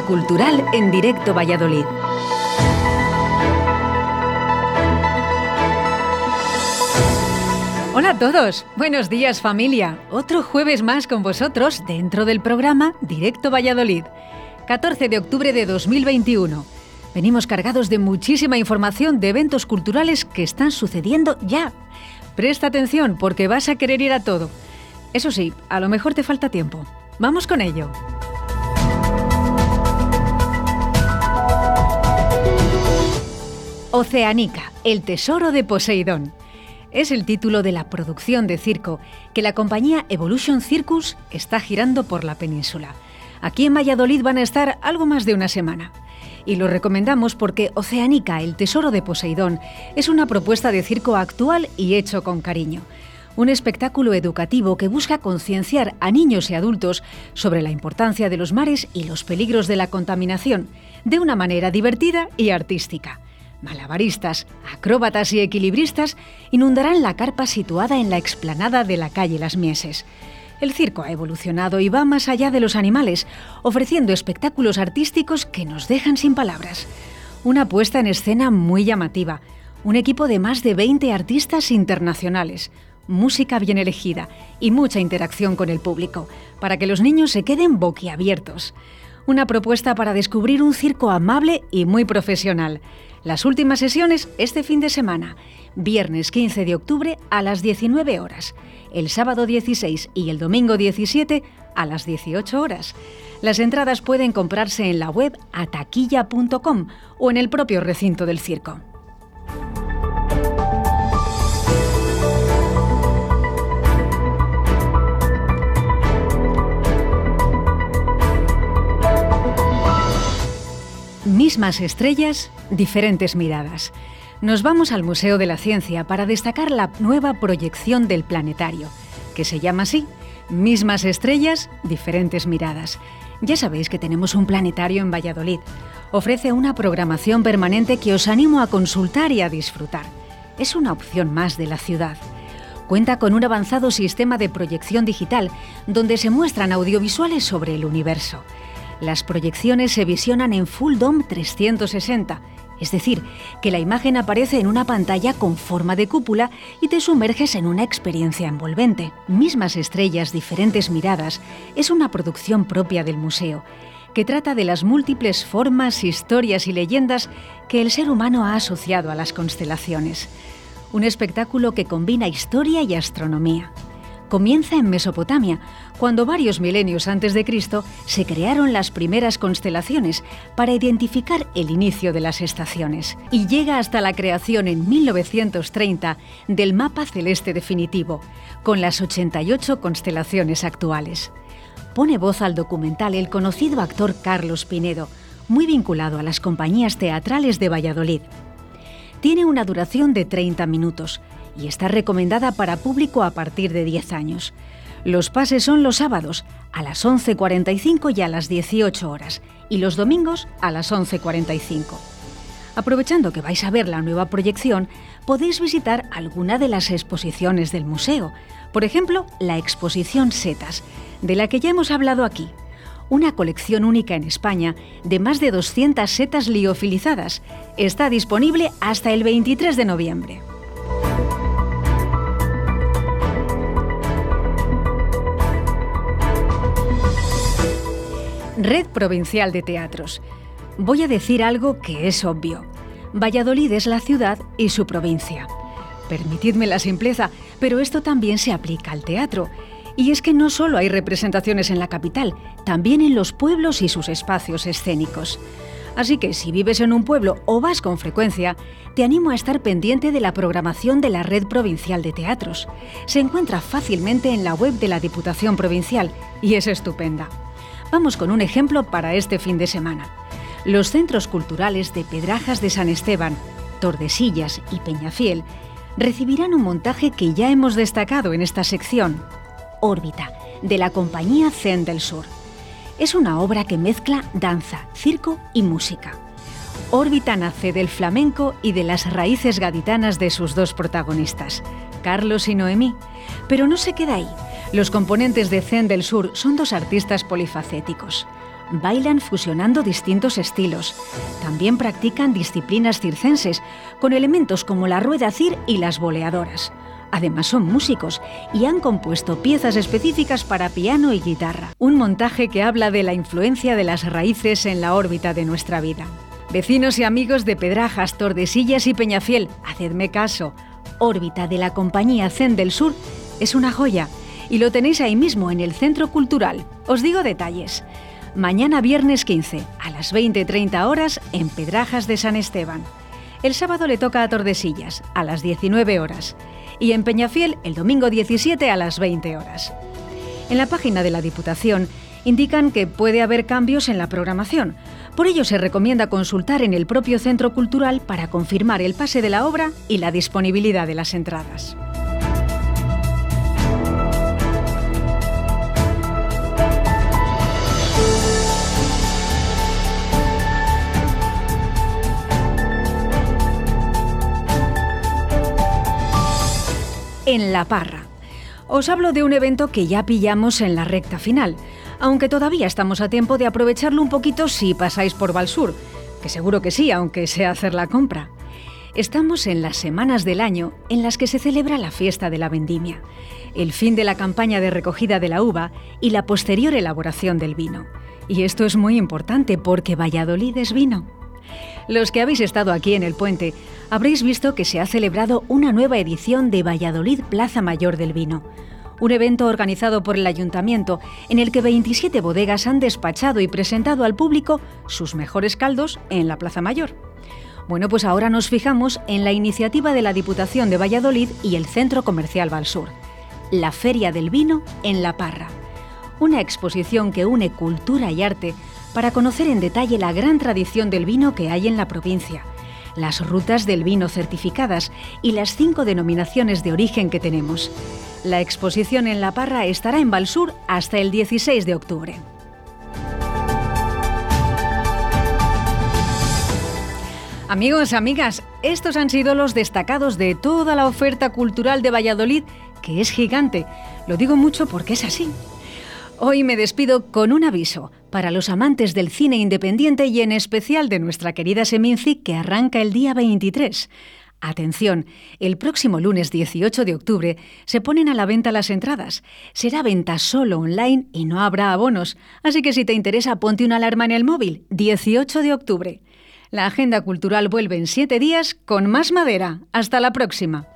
cultural en directo Valladolid. Hola a todos, buenos días familia. Otro jueves más con vosotros dentro del programa Directo Valladolid. 14 de octubre de 2021. Venimos cargados de muchísima información de eventos culturales que están sucediendo ya. Presta atención porque vas a querer ir a todo. Eso sí, a lo mejor te falta tiempo. Vamos con ello. Oceánica, el tesoro de Poseidón. Es el título de la producción de circo que la compañía Evolution Circus está girando por la península. Aquí en Valladolid van a estar algo más de una semana. Y lo recomendamos porque Oceánica, el tesoro de Poseidón, es una propuesta de circo actual y hecho con cariño un espectáculo educativo que busca concienciar a niños y adultos sobre la importancia de los mares y los peligros de la contaminación, de una manera divertida y artística. Malabaristas, acróbatas y equilibristas inundarán la carpa situada en la explanada de la calle Las Mieses. El circo ha evolucionado y va más allá de los animales, ofreciendo espectáculos artísticos que nos dejan sin palabras. Una puesta en escena muy llamativa, un equipo de más de 20 artistas internacionales, música bien elegida y mucha interacción con el público, para que los niños se queden boquiabiertos. Una propuesta para descubrir un circo amable y muy profesional. Las últimas sesiones este fin de semana, viernes 15 de octubre a las 19 horas, el sábado 16 y el domingo 17 a las 18 horas. Las entradas pueden comprarse en la web ataquilla.com o en el propio recinto del circo. Mismas estrellas, diferentes miradas. Nos vamos al Museo de la Ciencia para destacar la nueva proyección del planetario, que se llama así, Mismas estrellas, diferentes miradas. Ya sabéis que tenemos un planetario en Valladolid. Ofrece una programación permanente que os animo a consultar y a disfrutar. Es una opción más de la ciudad. Cuenta con un avanzado sistema de proyección digital donde se muestran audiovisuales sobre el universo las proyecciones se visionan en Full Dome 360, es decir, que la imagen aparece en una pantalla con forma de cúpula y te sumerges en una experiencia envolvente. Mismas estrellas, diferentes miradas, es una producción propia del museo que trata de las múltiples formas, historias y leyendas que el ser humano ha asociado a las constelaciones. Un espectáculo que combina historia y astronomía comienza en Mesopotamia, cuando varios milenios antes de Cristo se crearon las primeras constelaciones para identificar el inicio de las estaciones, y llega hasta la creación en 1930 del mapa celeste definitivo, con las 88 constelaciones actuales. Pone voz al documental el conocido actor Carlos Pinedo, muy vinculado a las compañías teatrales de Valladolid. Tiene una duración de 30 minutos y está recomendada para público a partir de 10 años. Los pases son los sábados a las 11.45 y a las 18 horas y los domingos a las 11.45. Aprovechando que vais a ver la nueva proyección, podéis visitar alguna de las exposiciones del museo. Por ejemplo, la exposición Setas, de la que ya hemos hablado aquí. Una colección única en España de más de 200 setas liofilizadas. Está disponible hasta el 23 de noviembre. Red Provincial de Teatros. Voy a decir algo que es obvio. Valladolid es la ciudad y su provincia. Permitidme la simpleza, pero esto también se aplica al teatro. Y es que no solo hay representaciones en la capital, también en los pueblos y sus espacios escénicos. Así que si vives en un pueblo o vas con frecuencia, te animo a estar pendiente de la programación de la Red Provincial de Teatros. Se encuentra fácilmente en la web de la Diputación Provincial y es estupenda. Vamos con un ejemplo para este fin de semana. Los centros culturales de Pedrajas de San Esteban, Tordesillas y Peñafiel recibirán un montaje que ya hemos destacado en esta sección, Órbita, de la compañía Zen del Sur. Es una obra que mezcla danza, circo y música. Órbita nace del flamenco y de las raíces gaditanas de sus dos protagonistas, Carlos y Noemí, pero no se queda ahí los componentes de Zen del Sur son dos artistas polifacéticos. bailan fusionando distintos estilos. También practican disciplinas circenses, con elementos como la rueda cir y las boleadoras. Además son músicos y han compuesto piezas específicas para piano y guitarra, un montaje que habla de la influencia de las raíces en la órbita de nuestra vida. Vecinos y amigos de Pedrajas, Tordesillas y Peñafiel, hacedme caso. Órbita de la compañía Zen del Sur es una joya y lo tenéis ahí mismo en el Centro Cultural. Os digo detalles. Mañana viernes 15 a las 20.30 horas en Pedrajas de San Esteban. El sábado le toca a Tordesillas a las 19 horas y en Peñafiel el domingo 17 a las 20 horas. En la página de la Diputación indican que puede haber cambios en la programación. Por ello se recomienda consultar en el propio centro cultural para confirmar el pase de la obra y la disponibilidad de las entradas. En La Parra. Os hablo de un evento que ya pillamos en la recta final, aunque todavía estamos a tiempo de aprovecharlo un poquito si pasáis por Valsur, que seguro que sí, aunque sea hacer la compra. Estamos en las semanas del año en las que se celebra la fiesta de la vendimia, el fin de la campaña de recogida de la uva y la posterior elaboración del vino. Y esto es muy importante porque Valladolid es vino. Los que habéis estado aquí en el puente habréis visto que se ha celebrado una nueva edición de Valladolid Plaza Mayor del Vino, un evento organizado por el ayuntamiento en el que 27 bodegas han despachado y presentado al público sus mejores caldos en la Plaza Mayor. Bueno, pues ahora nos fijamos en la iniciativa de la Diputación de Valladolid y el Centro Comercial Valsur, la Feria del Vino en La Parra, una exposición que une cultura y arte para conocer en detalle la gran tradición del vino que hay en la provincia, las rutas del vino certificadas y las cinco denominaciones de origen que tenemos. La exposición en La Parra estará en Valsur hasta el 16 de octubre. Amigos, amigas, estos han sido los destacados de toda la oferta cultural de Valladolid, que es gigante. Lo digo mucho porque es así. Hoy me despido con un aviso para los amantes del cine independiente y en especial de nuestra querida Seminci que arranca el día 23. Atención, el próximo lunes 18 de octubre se ponen a la venta las entradas. Será venta solo online y no habrá abonos, así que si te interesa ponte una alarma en el móvil. 18 de octubre. La agenda cultural vuelve en siete días con más madera. Hasta la próxima.